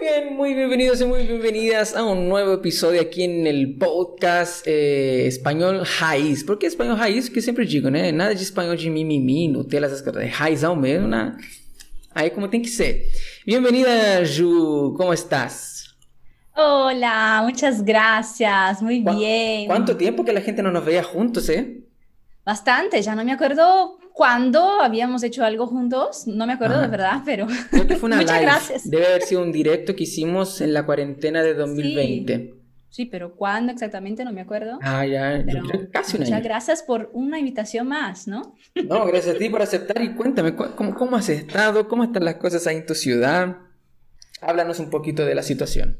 Muy bien, muy bienvenidos y muy bienvenidas a un nuevo episodio aquí en el podcast eh, Español Raiz. ¿Por qué Español Raiz? Porque sempre digo, né? Nada de espanhol de mimimi, Nutella, essas coisas. Raizão mesmo, né? Aí como tem que ser. Bienvenida, Ju. ¿Cómo estás? Hola, muchas gracias. Muy ¿Cu- bien. ¿Cuánto tiempo que la gente no nos veía juntos, eh? Bastante, ya no me acuerdo cuándo habíamos hecho algo juntos. No me acuerdo Ajá. de verdad, pero Creo que fue una Muchas live. gracias. Debe haber sido un directo que hicimos en la cuarentena de 2020. sí, pero cuándo exactamente no me acuerdo. Ah, ya, yo creo casi un muchas año. gracias por una invitación más, ¿no? No, gracias a ti por aceptar y cuéntame, cu- ¿cómo, cómo has estado? ¿Cómo están las cosas ahí en tu ciudad? Háblanos un poquito de la situación.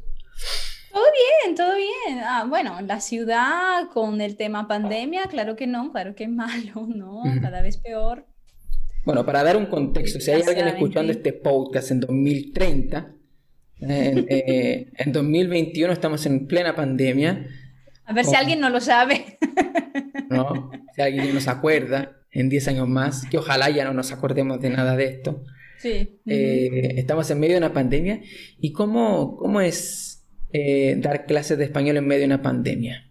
Bien, todo bien. Ah, bueno, la ciudad con el tema pandemia, claro que no, claro que es malo, ¿no? Cada vez peor. Bueno, para dar un contexto, si hay alguien escuchando este podcast en 2030, en, eh, en 2021 estamos en plena pandemia, A ver si Oh. alguien no lo sabe. ¿no? Si alguien ya nos acuerda en 10 años más, que ojalá ya no nos acordemos de nada de esto. Sí. Eh, estamos en medio de una pandemia y cómo, cómo es eh, dar clases de español en medio de una pandemia.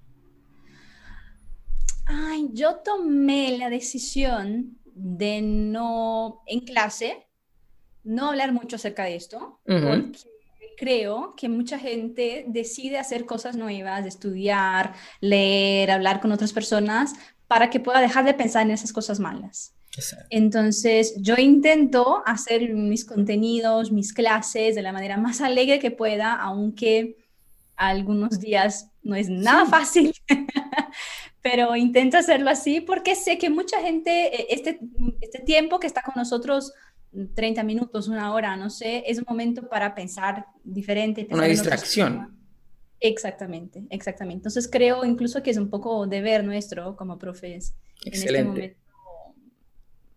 Ay, yo tomé la decisión de no, en clase, no hablar mucho acerca de esto, porque creo que mucha gente decide hacer cosas nuevas, estudiar, leer, hablar con otras personas, para que pueda dejar de pensar en esas cosas malas. Exacto. Entonces, yo intento hacer mis contenidos, mis clases de la manera más alegre que pueda, aunque algunos días no es nada fácil, pero intento hacerlo así porque sé que mucha gente, eh, este, este tiempo que está con nosotros, 30 minutos, una hora, no sé, es un momento para pensar diferente. Una pensar en otras distracción. Exactamente, exactamente. Entonces creo incluso que es un poco deber nuestro como profes en este Excelente. momento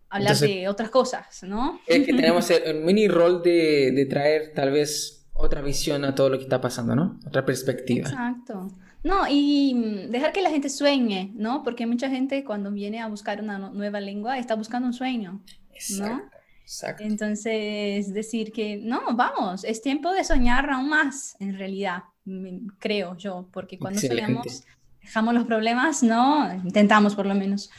hablar Entonces- de otras cosas, ¿no? Es que tenemos el, el mini rol de, de traer tal vez otra visión a todo lo que está pasando, ¿no? Otra perspectiva. Exacto. No, y mm, dejar que la gente sueñe, ¿no? Porque mucha gente cuando viene a buscar una no- nueva lengua está buscando un sueño. Exacto. Exacto. Entonces, decir que no, vamos, es tiempo de soñar aún más, en realidad, mm, creo yo, porque cuando Excelente. soñamos, dejamos los problemas, ¿no? Intentamos por lo menos,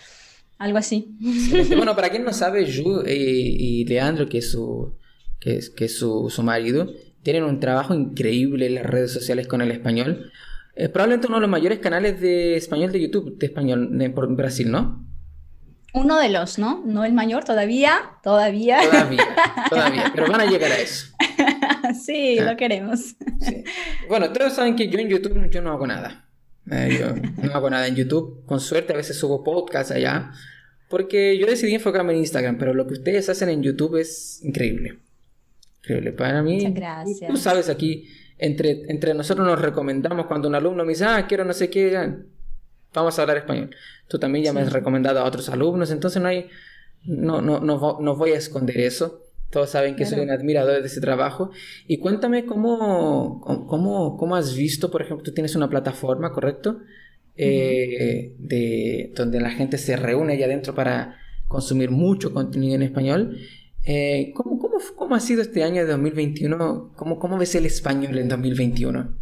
algo así. Excelente. Bueno, para quien no sabe, Yu eh, y Leandro, que es su, que es, que es su, su marido, tienen un trabajo increíble en las redes sociales con el español. Es probablemente uno de los mayores canales de español de YouTube, de español de, por Brasil, ¿no? Uno de los, ¿no? No el mayor todavía, todavía. Todavía, todavía, pero van a llegar a eso. Sí, Ah. lo queremos. Sí. Bueno, todos saben que yo en YouTube yo no hago nada. Eh, yo no hago nada en YouTube. Con suerte a veces subo podcast allá. Porque yo decidí enfocarme en Instagram, pero lo que ustedes hacen en YouTube es increíble. Increíble. Para mí, Muchas gracias. tú sabes aquí, entre, entre nosotros nos recomendamos cuando un alumno me dice, ah, quiero no sé qué, vamos a hablar español. Tú también ya me has recomendado a otros alumnos, entonces no hay, no, no, no, no voy a esconder eso. Todos saben que soy un admirador de ese trabajo. Y cuéntame cómo, cómo, cómo has visto, por ejemplo, tú tienes una plataforma, ¿correcto? Eh, de, donde la gente se reúne allá adentro para consumir mucho contenido en español. Eh, ¿cómo, cómo, cómo ha sido este año de 2021? ¿Cómo, cómo ves el español en 2021?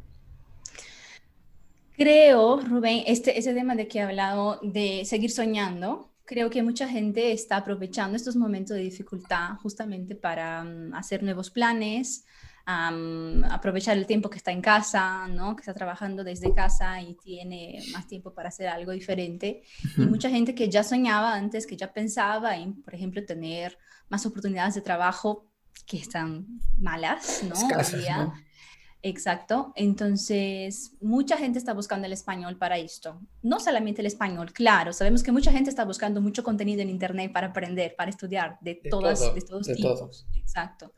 Creo, Rubén, este, ese tema de que he hablado de seguir soñando, creo que mucha gente está aprovechando estos momentos de dificultad justamente para mm, hacer nuevos planes, am, aprovechar el tiempo que está en casa, ¿no? Que está trabajando desde casa y tiene más tiempo para hacer algo diferente. Y Ujú. mucha gente que ya soñaba antes, que ya pensaba en, por ejemplo, tener más oportunidades de trabajo que están malas, ¿no? Escasas. ¿no? Exacto. Entonces, mucha gente está buscando el español para esto. No solamente el español, claro. Sabemos que mucha gente está buscando mucho contenido en Internet para aprender, para estudiar, de, De todas, todo, de todos de tipos. todos. Exacto.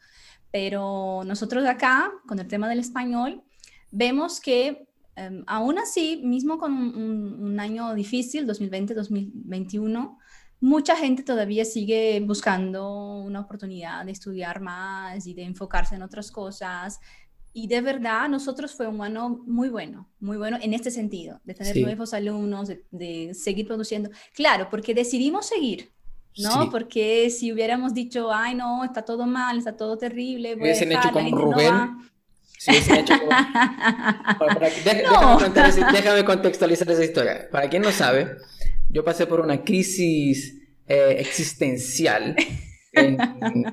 Pero nosotros acá, con el tema del español, vemos que em, aún así, mismo con un año difícil, 2020-2021, mucha gente todavía sigue buscando una oportunidad de estudiar más y de enfocarse en otras cosas. Y de verdad, nosotros fue un año muy bueno, muy bueno en este sentido, de tener Sí. nuevos alumnos, de, de seguir produciendo. Claro, porque decidimos seguir, ¿no? Sí. Porque si hubiéramos dicho, ay, no, está todo mal, está todo terrible, voy a Hubiesen hecho dejar, la como no Rubén. va". Sí, sí, hecho como... déjame, contextualizar esa historia. Para quien no sabe, yo pasé por una crisis eh, existencial. En,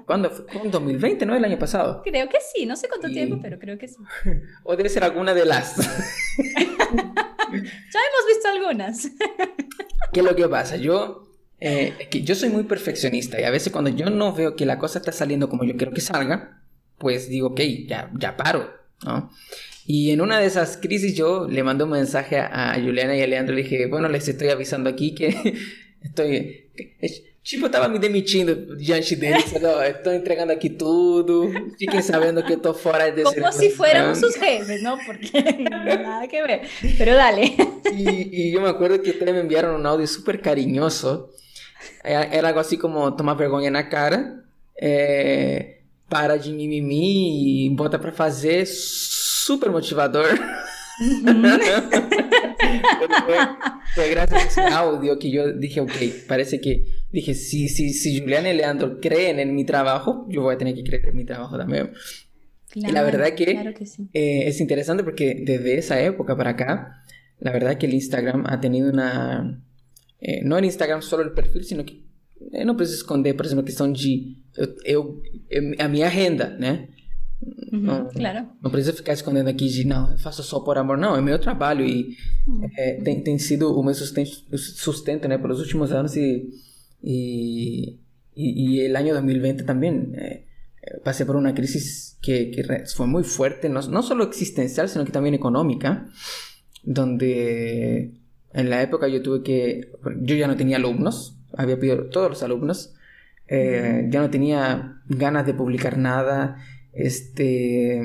¿Cuándo fue? En 2020, ¿no? El año pasado. Creo que sí, no sé cuánto tiempo, pero creo que sí. O debe ser alguna de las. ya hemos visto algunas. ¿Qué es lo que pasa? Yo, eh, que yo soy muy perfeccionista y a veces cuando yo no veo que la cosa está saliendo como yo quiero que salga, pues digo, ok, ya, ya paro. ¿no? Y en una de esas crisis yo le mandé un mensaje a, Juliana y a Leandro y le dije, bueno, les estoy avisando aquí que estoy... Tipo, estaba me demitindo diante deles, estoy entregando aquí todo, fiquem sabendo que estou fora de Como si fuéramos sus jefes, ¿no? Porque nada que ver, pero dale. Y, y yo me acuerdo que ustedes me enviaron un audio súper cariñoso, era algo así como tomar vergonha na cara, é, para de mimimi e bota para fazer super motivador. Uhum. fue, gracias a ese audio que yo dije, ok, parece que dije, si, si, si Juliana y Leandro creen en mi trabajo, yo voy a tener que creer en mi trabajo también. y la verdad que, que sí. eh, es interesante porque desde esa época para acá, la verdad que el Instagram ha tenido una... Eh, no en Instagram solo el perfil, sino que eu não preciso esconder, por exemplo, a questão de eu, eu a minha agenda, né? Uhum, não, claro. não preciso ficar escondendo aqui de não, eu faço só por amor, não, é meu trabalho e uhum. é, tem, tem sido o meu sustento, sustento né, pelos últimos anos e, e, e, e o ano 2020 também. É, pasé por una crisis que, que fue muy fuerte, no, no, solo existencial, sino que también económica, donde en la época yo tuve que, yo ya no tenía alumnos, había pedido todos los alumnos. Eh, ya no tenía ganas de publicar nada. Este,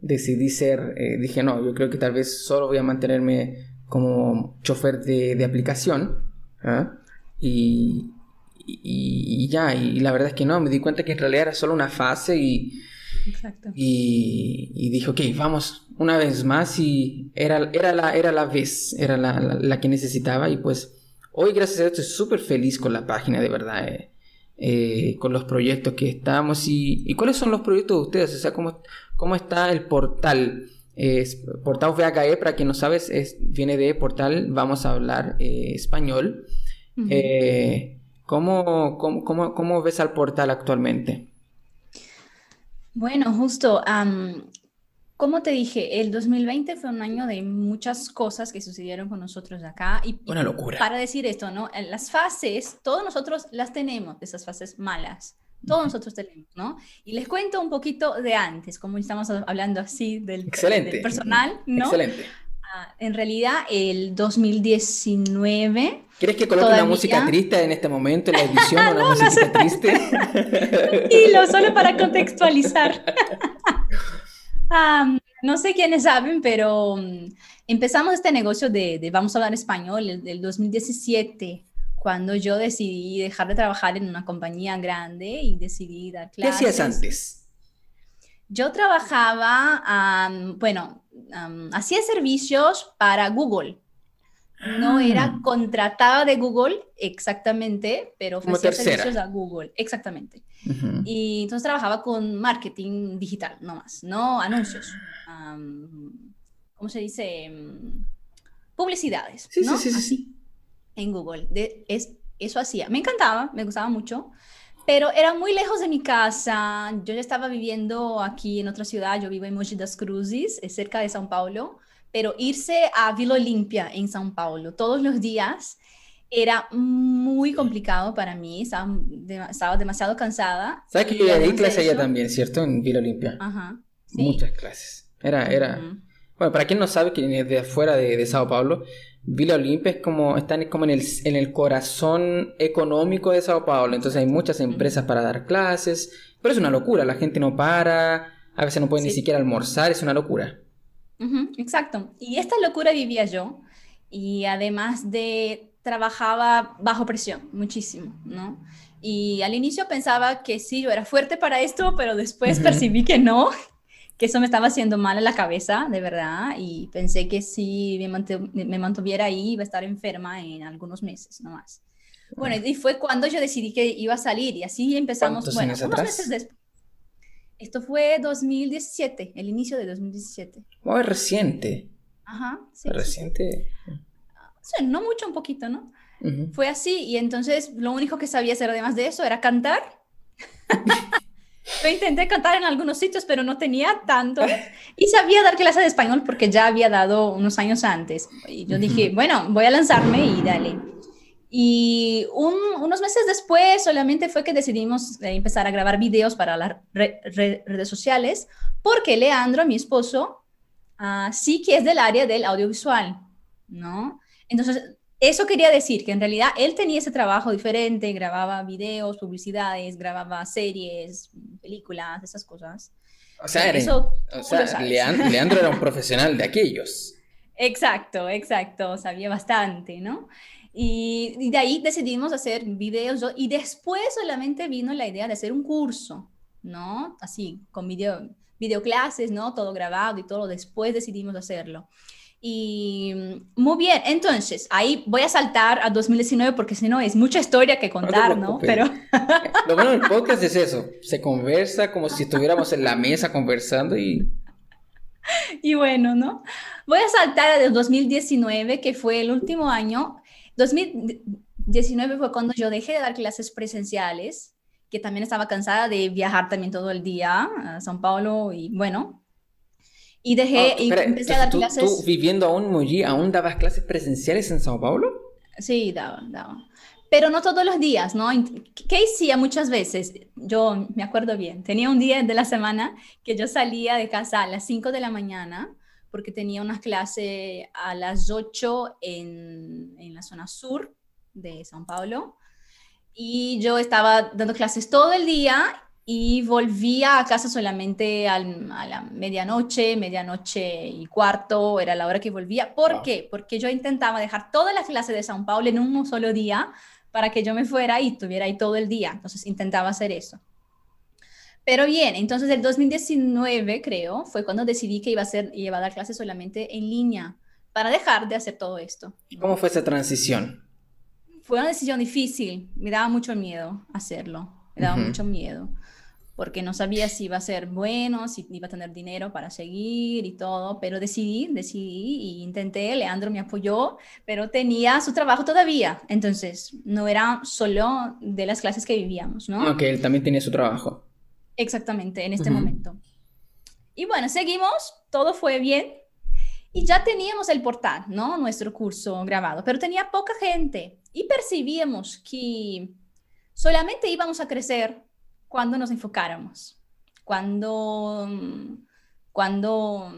decidí ser, eh, dije, no, yo creo que tal vez solo voy a mantenerme como chofer de, aplicación. ¿ah? Y, y, ya, y la verdad es que no, me di cuenta que en realidad era solo una fase y, y, y dije, ok, vamos una vez más y era, era, la, era la vez, era la, la que necesitaba y pues Hoy, gracias a Dios, estoy súper feliz con la página, de verdad, eh, eh, con los proyectos que estamos y, cuáles son los proyectos de ustedes, o sea, cómo, cómo está el portal. Es, portal VHE, para quien no sabes, es, viene de portal Vamos a hablar eh, español. ¿cómo, cómo, cómo, ves al portal actualmente? Bueno, justo como te dije, el 2020 fue un año de muchas cosas que sucedieron con nosotros acá. Y, Una locura. Para decir esto, ¿no? Las fases, todos nosotros las tenemos, esas fases malas. Todos nosotros tenemos, ¿no? Y les cuento un poquito de antes, como estamos hablando así del, personal, ¿no? Excelente. Ah, en realidad, el 2019. ¿Quieres que coloque una música triste en este momento en la edición? Una música triste. Tranquilo, solo para contextualizar. no sé quiénes saben, pero mm, empezamos este negocio de, Vamos a hablar español el, del 2017, cuando yo decidí dejar de trabajar en una compañía grande y decidí dar clases. ¿Qué hacías antes? Yo trabajaba, bueno, hacía servicios para Google. No ah. era contratada de Google exactamente, pero ofrecía servicios a Google, exactamente. Y entonces trabajaba con marketing digital, no más, no anuncios. ¿Cómo se dice? Mm, publicidades, sí, ¿no? Sí, sí, sí, En Google. De, es, eso hacía. Me encantaba, me gustaba mucho, pero era muy lejos de mi casa. Yo ya estaba viviendo aquí en otra ciudad, yo vivo en Mogi das Cruzes, cerca de São Paulo, pero irse a Vila Olimpia en São Paulo todos los días era muy complicado para mí, estaba, demasiado cansada. ¿Sabes que yo ya di clase allá también, cierto? En Vila Olimpia. Ajá. Muchas clases. Era, era... Bueno, para quien no sabe, que viene de afuera de, de, Sao Paulo, Vila Olimpia es como, está como en el, en el corazón económico de Sao Paulo. Entonces hay muchas empresas para dar clases, pero es una locura, la gente no para, a veces no puede ni siquiera almorzar, es una locura. Exacto. Y esta locura vivía yo. Y además de trabajaba bajo presión, muchísimo, ¿no? Y al inicio pensaba que sí, yo era fuerte para esto, pero después percibí que no, que eso me estaba haciendo mal en la cabeza, de verdad, y pensé que si me, mantuviera ahí iba a estar enferma en algunos meses, no más. Bueno, y fue cuando yo decidí que iba a salir y así empezamos, bueno, unos meses después. Esto fue 2017, el inicio de 2017. Muy reciente. Ajá, sí. Reciente. Sí. no mucho, un poquito, ¿no? Fue así y entonces lo único que sabía hacer además de eso era cantar. Yo intenté cantar en algunos sitios, pero no tenía tanto. Y sabía dar clases de español porque ya había dado unos años antes. Y yo dije, bueno, voy a lanzarme y dale. Y unos meses después solamente fue que decidimos eh, empezar a grabar videos para las redes sociales, porque Leandro, mi esposo, ah, sí que es del área del audiovisual, ¿no? Entonces, eso quería decir que en realidad él tenía ese trabajo diferente, grababa videos, publicidades, grababa series, películas, esas cosas. O sea, eso, Leandro, era un profesional de aquellos. Exacto, exacto, sabía bastante, ¿no? Y, de ahí decidimos hacer videos y después solamente vino la idea de hacer un curso, ¿no? Así, con video, videoclases, ¿no? Todo grabado y todo, después decidimos hacerlo. Y muy bien, entonces ahí voy a saltar a 2019 porque si no es mucha historia que contar, ¿no? Pero lo bueno del podcast es eso, se conversa como si estuviéramos en la mesa conversando y y bueno, ¿no? Voy a saltar a 2019 que fue el último año. 2019 fue cuando yo dejé de dar clases presenciales, que también estaba cansada de viajar también todo el día a São Paulo y bueno, y dejé, y empecé a dar clases. ¿Tú viviendo aún allí, aún dabas clases presenciales en Sao Paulo? Sí, daba, daba. Pero no todos los días, ¿no? ¿Qué hacía muchas veces? Yo me acuerdo bien, tenía un día de la semana que yo salía de casa a las 5 de la mañana porque tenía una clase a las 8 en, en la zona sur de Sao Paulo y yo estaba dando clases todo el día y volvía a casa solamente a la medianoche, medianoche y cuarto, era la hora que volvía. ¿Por qué? Porque yo intentaba dejar toda la clase de São Paulo en un solo día para que yo me fuera y estuviera ahí todo el día. Entonces intentaba hacer eso. Pero bien, entonces el 2019 creo fue cuando decidí que iba a, hacer, iba a dar clases solamente en línea para dejar de hacer todo esto. ¿Cómo fue esa transición? Fue una decisión difícil, me daba mucho miedo hacerlo, me daba mucho miedo porque no sabía si iba a ser bueno, si iba a tener dinero para seguir y todo, pero decidí, decidí y intenté, Leandro me apoyó, pero tenía su trabajo todavía, entonces no era solo de las clases que vivíamos, ¿no? Ok, él también tenía su trabajo. Exactamente, en este momento. Y bueno, seguimos, todo fue bien y ya teníamos el portal, ¿no? Nuestro curso grabado, pero tenía poca gente y percibíamos que solamente íbamos a crecer cuando nos enfocáramos, cuando, cuando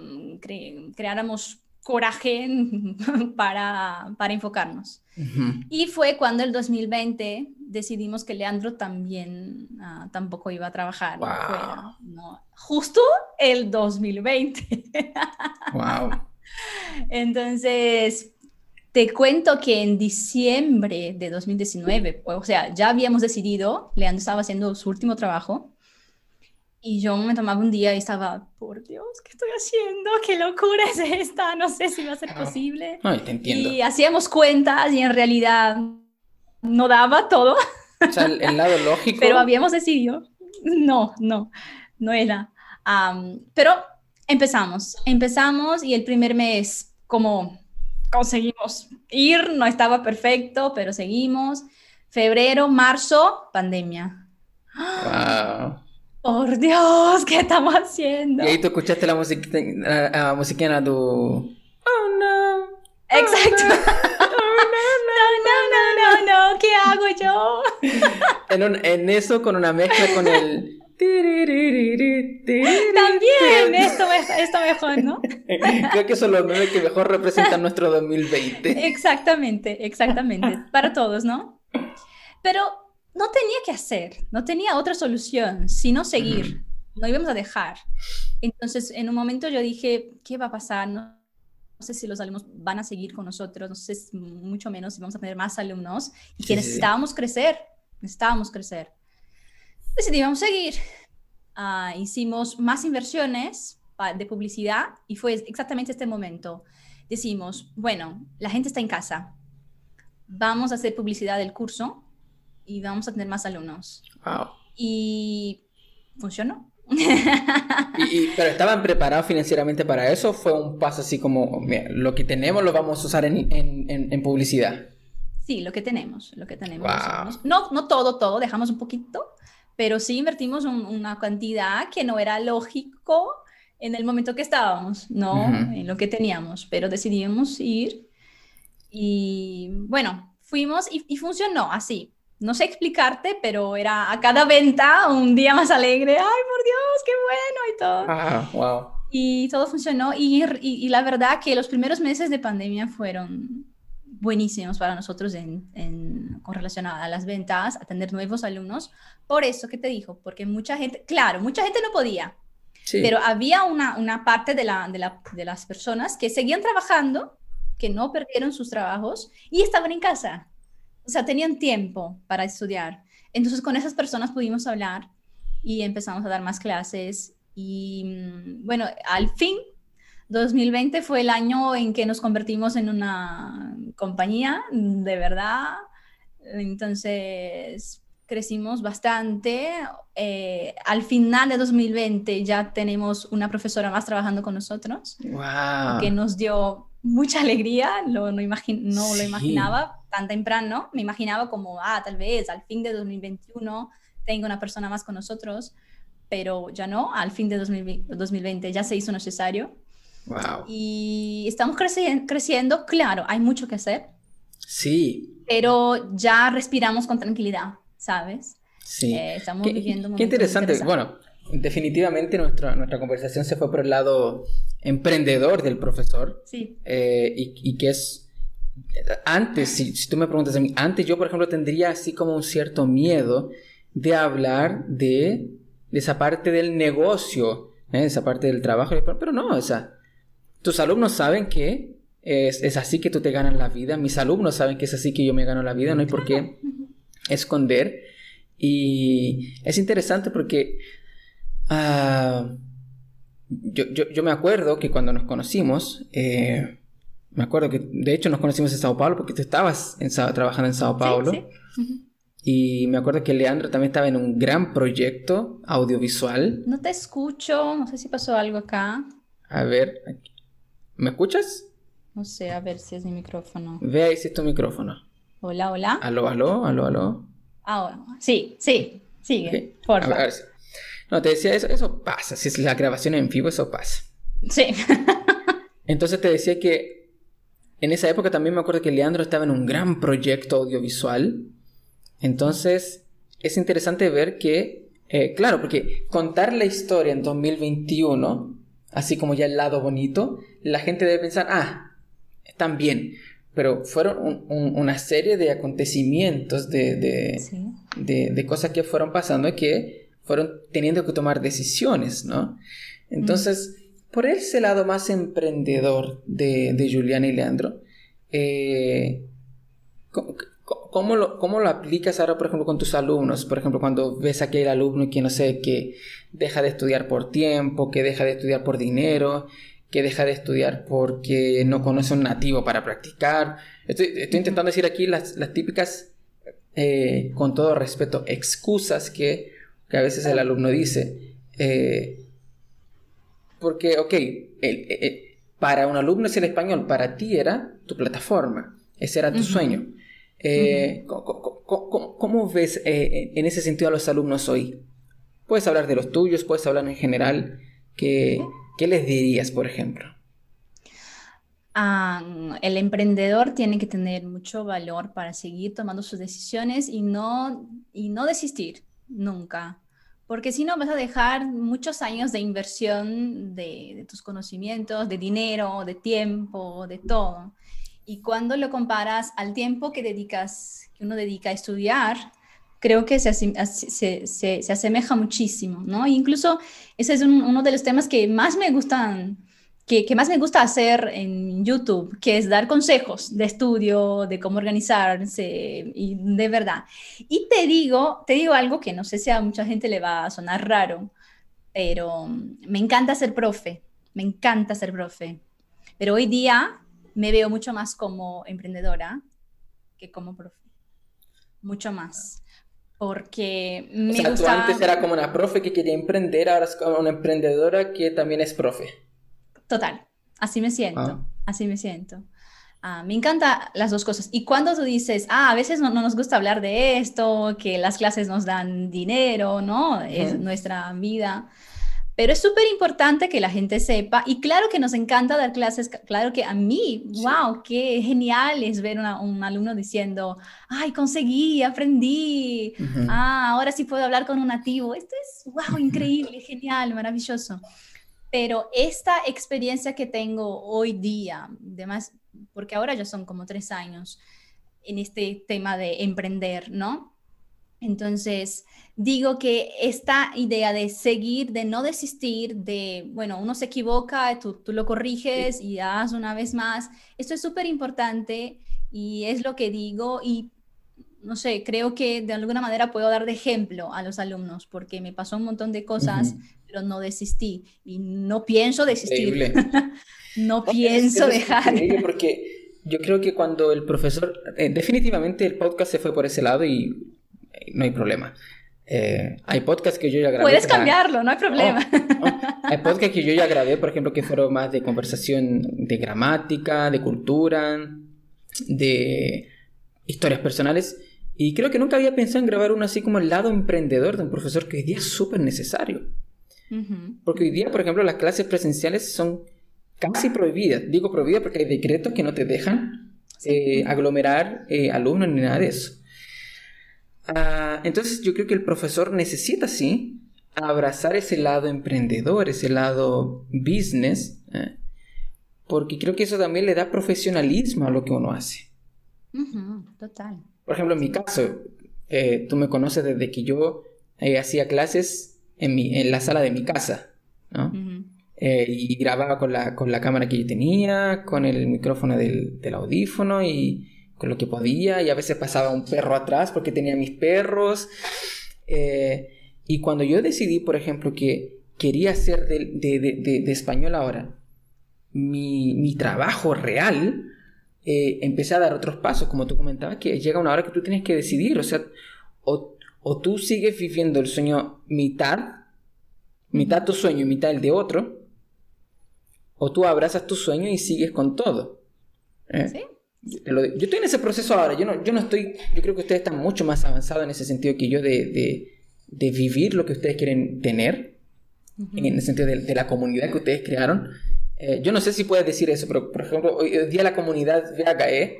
creáramos coraje para, para enfocarnos. Y fue cuando el 2020 decidimos que Leandro también ah, tampoco iba a trabajar. Justo el 2020. wow. Entonces, te cuento que en diciembre de 2019, o sea, ya habíamos decidido, Leandro estaba haciendo su último trabajo y yo me tomaba un día y estaba, por Dios, ¿qué estoy haciendo? ¿Qué locura es esta? No sé si va a ser posible. Ay, te entiendo. Y hacíamos cuentas y en realidad no daba todo. O sea, el, lado lógico. Pero habíamos decidido, no, no, no era. pero empezamos, empezamos y el primer mes como conseguimos ir, no estaba perfecto, pero seguimos. Febrero, marzo, pandemia. Wow. Por Dios, ¿qué estamos haciendo? Y ahí tú escuchaste la música, la, musiquina de... Oh no. Exacto. Oh, no, no, no, no, no, ¿qué hago yo? en, en eso con una mezcla con el... También, esto, esto mejor, ¿no? Creo que son los memes que mejor representan nuestro 2020. Exactamente, exactamente. Para todos, ¿no? Pero no tenía que hacer, no tenía otra solución, sino seguir. No íbamos a dejar. Entonces, en un momento yo dije, ¿qué va a pasar? No, sé si los alumnos van a seguir con nosotros, no sé, mucho menos si vamos a tener más alumnos y que necesitábamos crecer, necesitábamos crecer decidimos seguir. Ah, hicimos más inversiones de publicidad y fue exactamente este momento. Decimos, bueno, la gente está en casa, vamos a hacer publicidad del curso y vamos a tener más alumnos. Wow. Y funcionó. ¿Pero estaban preparados financieramente para eso? ¿Fue un paso así como, lo que tenemos lo vamos a usar en, en, en publicidad? Sí, lo que tenemos, lo que tenemos. No, no todo, todo, dejamos un poquito, pero sí invertimos una cantidad que no era lógico en el momento que estábamos, ¿no? En lo que teníamos, pero decidimos ir y bueno, fuimos y, y funcionó así no sé explicarte, pero era a cada venta un día más alegre. ¡Ay, por Dios, qué bueno! Y todo. Ah, wow. Y todo funcionó. Y, y, la verdad que los primeros meses de pandemia fueron buenísimos para nosotros en, en, con relación a las ventas, a tener nuevos alumnos. Por eso que te dijo, porque mucha gente, claro, mucha gente no podía, sí. pero había una, una parte de, la, de, la, de las personas que seguían trabajando, que no perdieron sus trabajos y estaban en casa o sea, tenían tiempo para estudiar. Entonces con esas personas pudimos hablar y empezamos a dar más clases y mm, bueno, al fin 2020 fue el año en que nos convertimos en una compañía de verdad. Entonces crecimos bastante. Eh, al final de 2020 ya tenemos una profesora más trabajando con nosotros, wow. que nos dio mucha alegría, lo, no, no lo imaginaba tan temprano, me imaginaba como, ah, tal vez al fin de 2021 tengo una persona más con nosotros, pero ya no, al fin de 2020 ya se hizo necesario. Wow. Y estamos creciendo, claro, hay mucho que hacer. Sí. Pero ya respiramos con tranquilidad, ¿sabes? Sí. Eh, estamos viviendo Qué interesante. Bueno, definitivamente nuestra, nuestra conversación se fue por el lado emprendedor del profesor. Sí. Eh, y, y, que es antes, si, si, tú me preguntas a mí, antes yo, por ejemplo, tendría así como un cierto miedo de hablar de, de esa parte del negocio, ¿eh? esa parte del trabajo, pero no, o sea, tus alumnos saben que es, es, así que tú te ganas la vida, mis alumnos saben que es así que yo me gano la vida, no hay por qué esconder. Y es interesante porque uh, yo, yo, yo, me acuerdo que cuando nos conocimos, eh, me acuerdo que de hecho nos conocimos en Sao Paulo porque tú estabas en, trabajando en Sao Paulo. Sí, sí. Y me acuerdo que Leandro también estaba en un gran proyecto audiovisual. No te escucho, no sé si pasó algo acá. A ver, ¿me escuchas? No sé, a ver si es mi micrófono. Ve ahí si es tu micrófono. Hola, hola. Aló, aló, aló, aló. Ah, sí, sí, sigue, okay. por favor. No, te decía, eso, eso pasa, si es la grabación en vivo, eso pasa. Sí. Entonces te decía que en esa época también me acuerdo que Leandro estaba en un gran proyecto audiovisual. Entonces, es interesante ver que, eh, claro, porque contar la historia en 2021, así como ya el lado bonito, la gente debe pensar, ah, están bien. Pero fueron una serie de acontecimientos, de, de, cosas que fueron pasando y que fueron teniendo que tomar decisiones, ¿no? Entonces, por ese lado más emprendedor de, de Juliana y Leandro, eh, ¿cómo, lo, ¿cómo, lo, aplicas ahora, por ejemplo, con tus alumnos? Por ejemplo, cuando ves a aquel alumno que no sé, que deja de estudiar por tiempo, que deja de estudiar por dinero, que deja de estudiar porque no conoce un nativo para practicar. Estoy, estoy intentando decir aquí las, las típicas, eh, con todo respeto, excusas que, que, a veces el alumno dice. Eh, porque, ok, para un alumno es el español, para ti era tu plataforma, ese era tu sueño. Eh, ¿cómo, ves eh, en ese sentido a los alumnos hoy? Puedes hablar de los tuyos, puedes hablar en general. ¿Qué, qué les dirías, por ejemplo? Um, el emprendedor tiene que tener mucho valor para seguir tomando sus decisiones y no, y no desistir nunca porque si no vas a dejar muchos años de inversión de, tus conocimientos, de dinero, de tiempo, de todo. Y cuando lo comparas al tiempo que dedicas, que uno dedica a estudiar, creo que se, se, se, asemeja muchísimo, ¿no? incluso ese es uno de los temas que más me gustan que, más me gusta hacer en YouTube, que es dar consejos de estudio, de cómo organizarse, y de verdad. Y te digo, te digo algo que no sé si a mucha gente le va a sonar raro, pero me encanta ser profe, me encanta ser profe. Pero hoy día me veo mucho más como emprendedora que como profe, mucho más. porque me o sea, tú antes era como una profe que quería emprender, ahora es como una emprendedora que también es profe. Total, así me siento, ah. así me siento. Ah, me encanta las dos cosas. Y cuando tú dices, ah, a veces no, no, nos gusta hablar de esto, que las clases nos dan dinero, ¿no? Es nuestra vida. Pero es súper importante que la gente sepa, y claro que nos encanta dar clases, claro que a mí, wow, qué genial es ver a un alumno diciendo, ay, conseguí, aprendí, ah, ahora sí puedo hablar con un nativo. Esto es, wow, increíble, genial, maravilloso. Pero esta experiencia que tengo hoy día, además, porque ahora ya son como tres años en este tema de emprender, ¿no? Entonces, digo que esta idea de seguir, de no desistir, de, bueno, uno se equivoca, tú, tú lo corriges y das una vez más, esto es súper importante y es lo que digo y, no sé, creo que de alguna manera puedo dar de ejemplo a los alumnos porque me pasó un montón de cosas, pero no desistí y no pienso desistir. no pienso dejar. Porque yo creo que cuando el profesor, eh, definitivamente el podcast se fue por ese lado y no hay problema. Eh, hay podcasts que yo ya grabé. Puedes cambiarlo, no hay problema. Hay podcasts que yo ya grabé, por ejemplo, que fueron más de conversación de gramática, de cultura, de historias personales. Y creo que nunca había pensado en grabar uno así como el lado emprendedor de un profesor que hoy día es súper necesario. Porque hoy día, por ejemplo, las clases presenciales son casi prohibidas. Digo prohibidas porque hay decretos que no te dejan eh, aglomerar eh, alumnos ni nada de eso. Ah, entonces yo creo que el profesor necesita, sí, abrazar ese lado emprendedor, ese lado business, ¿eh? porque creo que eso también le da profesionalismo a lo que uno hace. total. Por ejemplo, en mi caso, eh, tú me conoces desde que yo eh, hacía clases en, mi, en, la sala de mi casa, ¿no? y grababa con la, con la cámara que yo tenía, con el micrófono del, del audífono y con lo que podía y a veces pasaba un perro atrás porque tenía mis perros. Eh, y cuando yo decidí, por ejemplo, que quería hacer de, español ahora mi, trabajo real, eh, empecé a dar otros pasos, como tú comentabas, que llega una hora que tú tienes que decidir, o sea, o, o tú sigues viviendo el sueño mitad, mitad tu sueño y mitad el de otro, o tú abrazas tu sueño y sigues con todo. ¿eh? ¿Sí? Yo estoy en ese proceso ahora, yo no, yo no estoy, yo creo que ustedes están mucho más avanzados en ese sentido que yo de, de, vivir lo que ustedes quieren tener, en el sentido de, la comunidad que ustedes crearon. Eh, yo no sé si puedes decir eso, pero por ejemplo, hoy, día la comunidad VHE,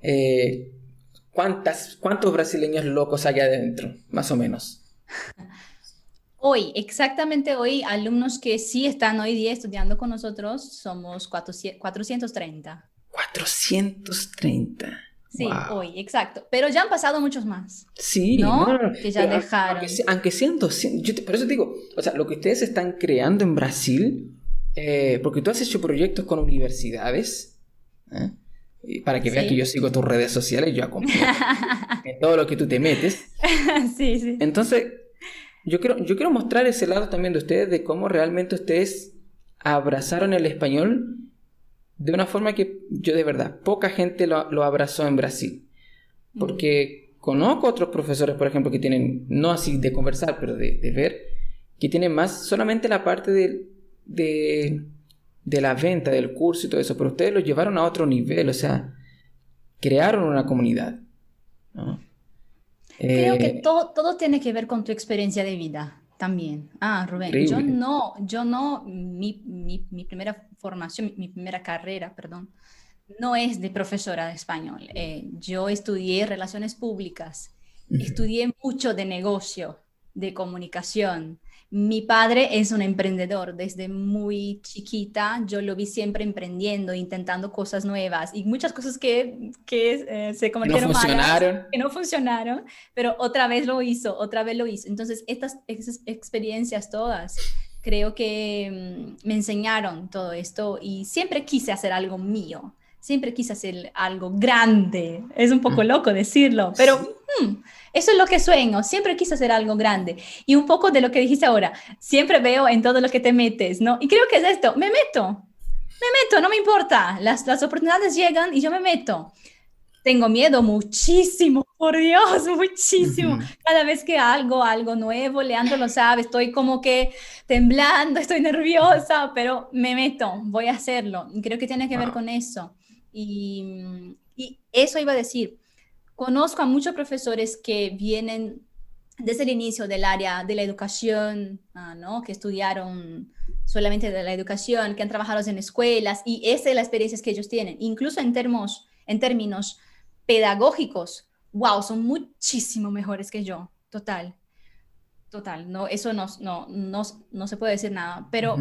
eh, ¿cuántas, ¿cuántos brasileños locos hay adentro, más o menos? Hoy, exactamente hoy, alumnos que sí están hoy día estudiando con nosotros, somos 430. 430. Sí, hoy, exacto. Pero ya han pasado muchos más. Sí, ¿no? que ya dejaron. Aunque, sean 200, por eso digo, o sea, lo que ustedes están creando en Brasil, eh, porque tú has hecho proyectos con universidades, ¿eh? para que veas que yo sigo tus redes sociales, yo acompaño en todo lo que tú te metes. sí, sí. Entonces, yo quiero, yo quiero mostrar ese lado también de ustedes, de cómo realmente ustedes abrazaron el español de una forma que yo de verdad, poca gente lo, abrazó en Brasil. Porque conozco otros profesores, por ejemplo, que tienen, no así de conversar, pero de, ver, que tienen más solamente la parte de, de, la venta, del curso y todo eso, pero ustedes lo llevaron a otro nivel, o sea, crearon una comunidad. Creo que eh, todo, todo tiene que ver con tu experiencia de vida también. Ah, Rubén, yo no, yo no, mi, mi, mi primera formación, mi, primera carrera, perdón, no es de profesora de español. Eh, yo estudié relaciones públicas, estudié mucho de negocio, de comunicación, mi padre es un emprendedor desde muy chiquita. Yo lo vi siempre emprendiendo, intentando cosas nuevas y muchas cosas que, que eh, se convirtieron no funcionaron. que no funcionaron, pero otra vez lo hizo, otra vez lo hizo. Entonces, estas experiencias todas creo que mm, me enseñaron todo esto y siempre quise hacer algo mío. Siempre quise hacer algo grande. Es un poco mm. loco decirlo, pero hmm, eso es lo que sueño, siempre quise hacer algo grande. Y un poco de lo que dijiste ahora, siempre veo en todo lo que te metes, ¿no? Y creo que es esto, me meto, me meto, no me importa, las, las oportunidades llegan y yo me meto. Tengo miedo muchísimo, por Dios, muchísimo. Cada vez que algo, algo nuevo, Leandro lo sabe, estoy como que temblando, estoy nerviosa, pero me meto, voy a hacerlo. Creo que tiene que ver con eso. Y, eso iba a decir, conozco a muchos profesores que vienen desde el inicio del área de la educación, ah, ¿no? que estudiaron solamente de la educación, que han trabajado en escuelas, y esa es la experiencia que ellos tienen, incluso en, términos, en términos pedagógicos, wow, son muchísimo mejores que yo, total, total, no, eso no, no, no, no se puede decir nada, pero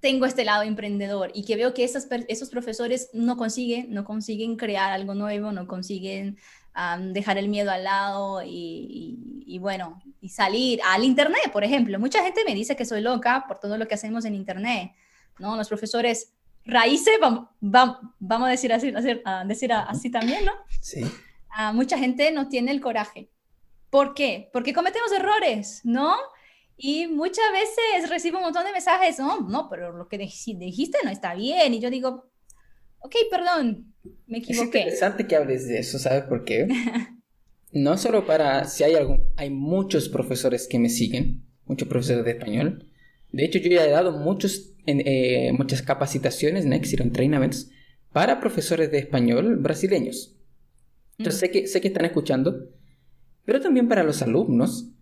tengo este lado emprendedor y que veo que esos, esos profesores no consiguen, no consiguen crear algo nuevo, no consiguen dejar el miedo al lado y, bueno, y salir al Internet, por ejemplo. Mucha gente me dice que soy loca por todo lo que hacemos en Internet, ¿no? Los profesores raíces, vamos, vamos a decir así, a decir así también, ¿no? Sí. mucha gente no tiene el coraje. ¿Por qué? Porque cometemos errores, ¿no? Y muchas veces recibo un montón de mensajes, no, no, pero lo que dijiste no está bien. Y yo digo, ok, perdón, me equivoqué. Es interesante que hables de eso, ¿sabes por qué? no solo para, si hay algún, hay muchos profesores que me siguen, muchos profesores de español. De hecho, yo ya he dado muchos, eh, muchas capacitaciones, Next Trainaments, para profesores de español brasileños. Entonces sé, que, sé que están escuchando, pero también para los alumnos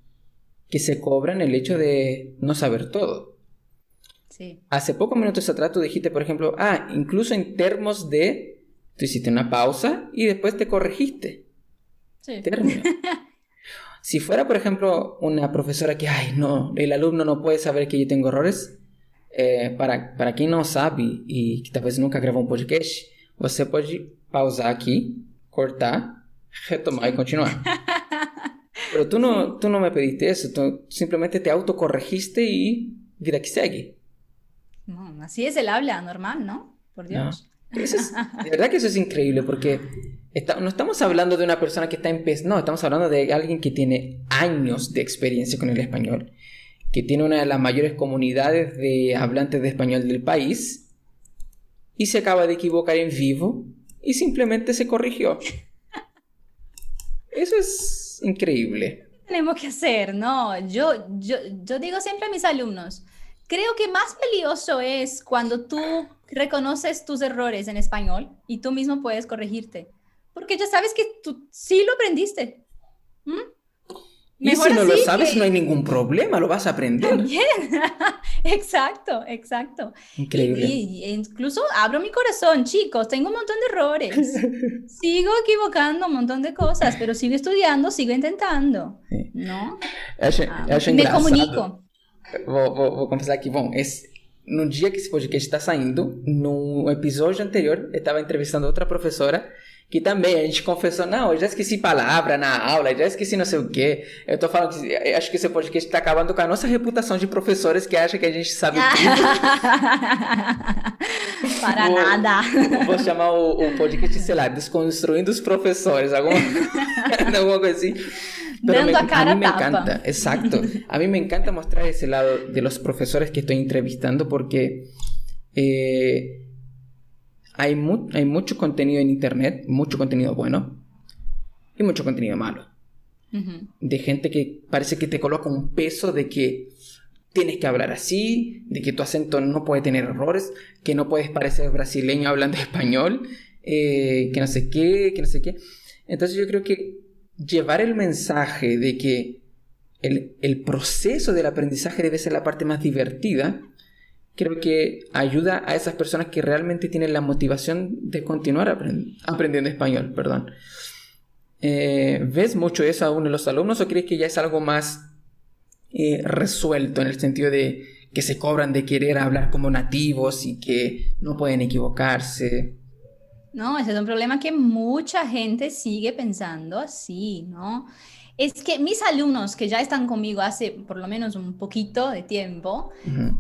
que se cobran el hecho de no saber todo. Sí. Hace pocos minutos atrás tú dijiste, por ejemplo, ah, incluso en términos de Tú hiciste una pausa y después te corregiste. Sí. si fuera, por ejemplo, una profesora que, ay, no, el alumno no puede saber que yo tengo errores, eh, para, para quem não sabe e que talvez nunca gravou um podcast, você pode pausar aqui, cortar, retomar e continuar. Pero tú no, tú no me pediste eso, tú simplemente te autocorregiste y vida que sigue. No, así es el habla normal, ¿no? Por Dios. No de verdad que eso es increíble porque no estamos hablando de una persona que está empezando, no, estamos hablando de alguien que tiene años de experiencia con el español, que tiene una de las mayores comunidades de hablantes de español del país y se acaba de equivocar en vivo y simplemente se corrigió. Eso es increíble. Tenemos que hacer, ¿no? Yo, yo, yo digo siempre a mis alumnos, creo que más valioso es cuando tú reconoces tus errores en español y tú mismo puedes corregirte. Porque ya sabes que tú sí lo aprendiste. ¿Mm? Y si no lo sabes, no hay ningún problema, lo vas a aprender. Bien. exacto, exacto. Increíble. Y, incluso abro mi corazón, chicos, tengo un montón de errores. sigo equivocando un montón de cosas, pero sigo estudiando, sigo intentando. ¿No? Ah, me comunico. Vou, vou, vou confessar aqui, bom, esse, no dia que esse podcast está saindo, no episódio anterior, eu estava entrevistando outra professora que também a gente confessou, não, eu já esqueci palavra na aula, já esqueci não sei o quê. Eu tô falando que acho que esse podcast está acabando com a nossa reputação de professores que acham que a gente sabe tudo. Para vou, nada. Vou chamar o, o podcast, sei lá, Desconstruindo os Professores, alguma, alguma coisa assim. Dando a cara a mí me encanta, exacto. A mí me encanta mostrar ese lado de los profesores que estoy entrevistando porque eh, hay, hay mucho contenido en internet, mucho contenido bueno y mucho contenido malo. De gente que parece que te coloca un peso de que tienes que hablar así, de que tu acento no puede tener errores, que no puedes parecer brasileño hablando español, eh, que no sé qué, que no sé qué. Entonces yo creo que llevar el mensaje de que el, proceso del aprendizaje debe ser la parte más divertida, creo que ayuda a esas personas que realmente tienen la motivación de continuar aprendiendo español. Perdón. Eh, ¿Ves mucho eso aún en los alumnos o crees que ya es algo más eh, resuelto en el sentido de que se cobran de querer hablar como nativos y que no pueden equivocarse? No, ese es un problema que mucha gente sigue pensando así, ¿no? Es que mis alumnos que ya están conmigo hace por lo menos un poquito de tiempo,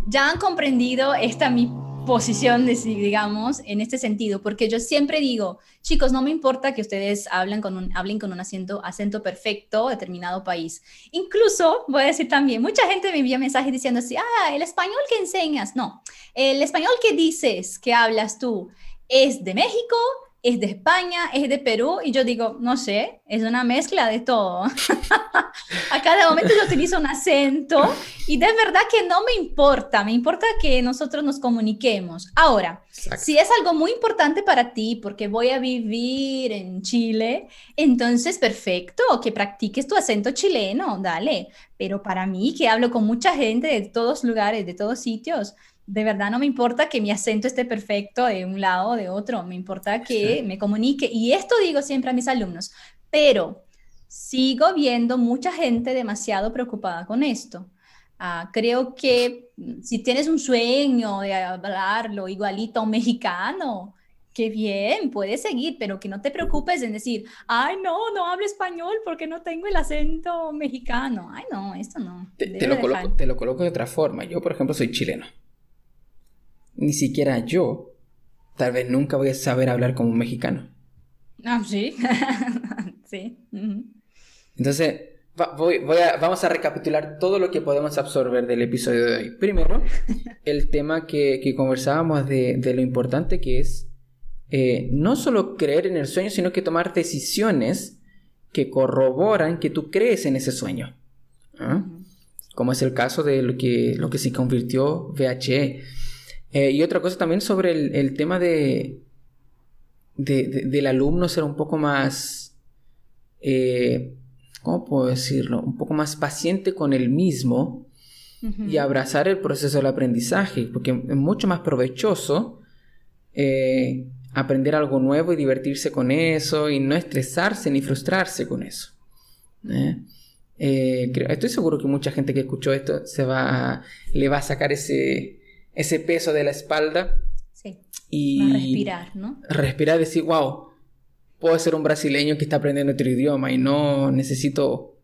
ya han comprendido esta mi posición, de, digamos, en este sentido, porque yo siempre digo, chicos, no me importa que ustedes hablen con un, hablen con un acento, acento perfecto de determinado país. Incluso, voy a decir también, mucha gente me envía mensajes diciendo así, ah, el español que enseñas, no, el español que dices, que hablas tú, es de México, es de España, es de Perú, y yo digo, no sé, es una mezcla de todo. a cada momento yo utilizo un acento y de verdad que no me importa, me importa que nosotros nos comuniquemos. Ahora, si es algo muy importante para ti, porque voy a vivir en Chile, entonces perfecto, que practiques tu acento chileno, dale. Pero para mí, que hablo con mucha gente de todos lugares, de todos sitios, de verdad no me importa que mi acento esté perfecto de un lado o de otro, me importa que me comunique. Y esto digo siempre a mis alumnos, pero sigo viendo mucha gente demasiado preocupada con esto. Ah, creo que mm, si tienes un sueño de hablarlo igualito a un mexicano, qué bien, puedes seguir, pero que no te preocupes en decir, ay, no, no hablo español porque no tengo el acento mexicano. Ay, no, esto no. te lo, coloco, te lo coloco de otra forma. Yo, por ejemplo, soy chileno ni siquiera yo, tal vez nunca voy a saber hablar como un mexicano. Ah, sí. sí. Entonces, voy, a, vamos a recapitular todo lo que podemos absorber del episodio de hoy. Primero, el tema que, conversábamos de, lo importante que es eh, no solo creer en el sueño, sino que tomar decisiones que corroboran que tú crees en ese sueño. ¿ah? Como es el caso de lo que, lo que se convirtió VHE. Eh, y otra cosa también sobre el, tema de, del alumno ser un poco más, eh, ¿cómo puedo decirlo? Un poco más paciente con él mismo y abrazar el proceso del aprendizaje, porque es mucho más provechoso eh, aprender algo nuevo y divertirse con eso y no estresarse ni frustrarse con eso. estoy seguro que mucha gente que escuchó esto se va le va a sacar ese, ese peso de la espalda. Sí. Y respirar, ¿no? Respirar, decir, wow, puedo ser un brasileño que está aprendiendo otro idioma y no necesito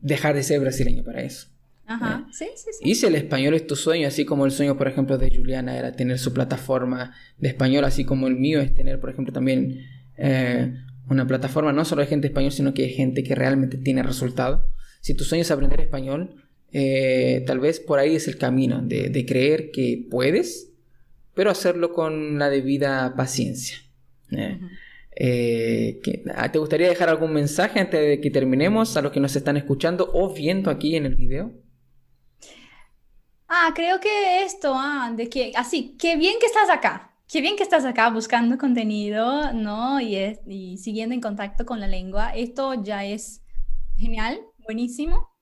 dejar de ser brasileño para eso. Ajá, sí, sí, sí. Y si el español es tu sueño, así como el sueño, por ejemplo, de Juliana era tener su plataforma de español, así como el mío es tener, por ejemplo, también eh, una plataforma no solo de gente español, sino que de gente que realmente tiene resultado. Si tu sueño es aprender español, eh, tal vez por ahí es el camino de, creer que puedes, pero hacerlo con la debida paciencia. ¿eh? Eh, ah, ¿Te gustaría dejar algún mensaje antes de que terminemos a los que nos están escuchando o viendo aquí en el video? Ah, creo que esto, ah, de que, así, qué bien que estás acá, qué bien que estás acá buscando contenido, ¿no? Y, y siguiendo en contacto con la lengua, esto ya es genial, buenísimo.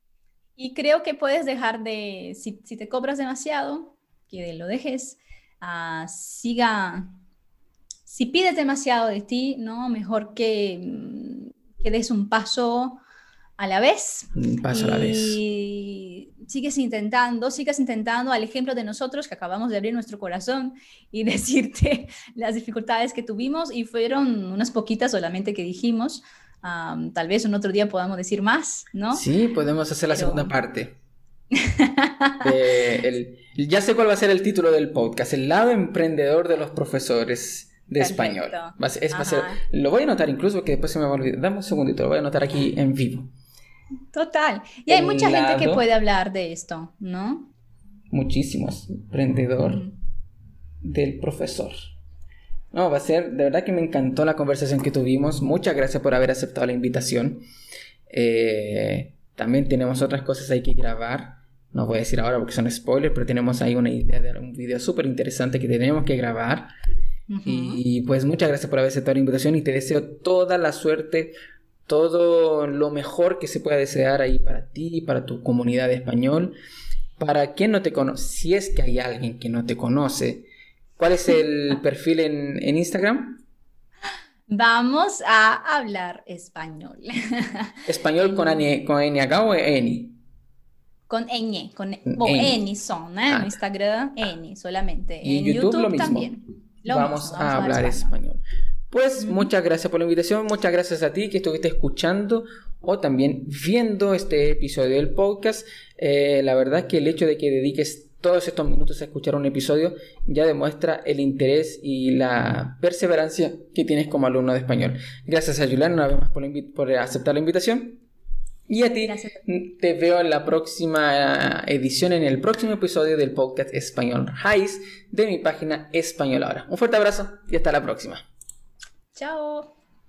Y creo que puedes dejar de, si, te cobras demasiado, que lo dejes, uh, siga, si pides demasiado de ti, ¿no? Mejor que, mm, que des un paso a la vez. Un paso a la vez. Y sigues intentando, sigas intentando al ejemplo de nosotros que acabamos de abrir nuestro corazón y decirte las dificultades que tuvimos y fueron unas poquitas solamente que dijimos, tal vez un otro día podamos decir más, ¿no? Sí, podemos hacer la segunda parte. ya sé cuál va a ser el título del podcast, el lado emprendedor de los profesores de español. lo voy a anotar incluso que después se me va a olvidar. Dame un segundito, lo voy a anotar aquí en vivo. Total. Y hay mucha gente que puede hablar de esto, ¿no? Muchísimos. Emprendedor del profesor. No, va a ser, de verdad que me encantó la conversación que tuvimos. Muchas gracias por haber aceptado la invitación. Eh, también tenemos otras cosas ahí que grabar. No voy a decir ahora porque son spoilers, pero tenemos ahí una idea de un video súper interesante que tenemos que grabar. y, pues muchas gracias por haber aceptado la invitación y te deseo toda la suerte, todo lo mejor que se pueda desear ahí para ti, para tu comunidad de español. Para quien no te conoce, si es que hay alguien que no te conoce, ¿Cuál es el perfil en, Instagram? Vamos a hablar español. ¿Español con, N, con acá o Eni? Con Ñ, con o Eni son, ¿eh? En ah. Instagram Eni solamente. Y en YouTube, también. vamos, a hablar español. Pues muchas gracias por la invitación, muchas gracias a ti que estuviste escuchando o también viendo este episodio del podcast. Eh, la verdad que el hecho de que dediques todos estos minutos a escuchar un episodio ya demuestra el interés y la perseverancia que tienes como alumno de español. Gracias a Julián una vez más por, aceptar la invitación. Y a ti te veo en la próxima edición, en el próximo episodio del podcast Español Highs de mi página Español Ahora. Un fuerte abrazo y hasta la próxima. Chao.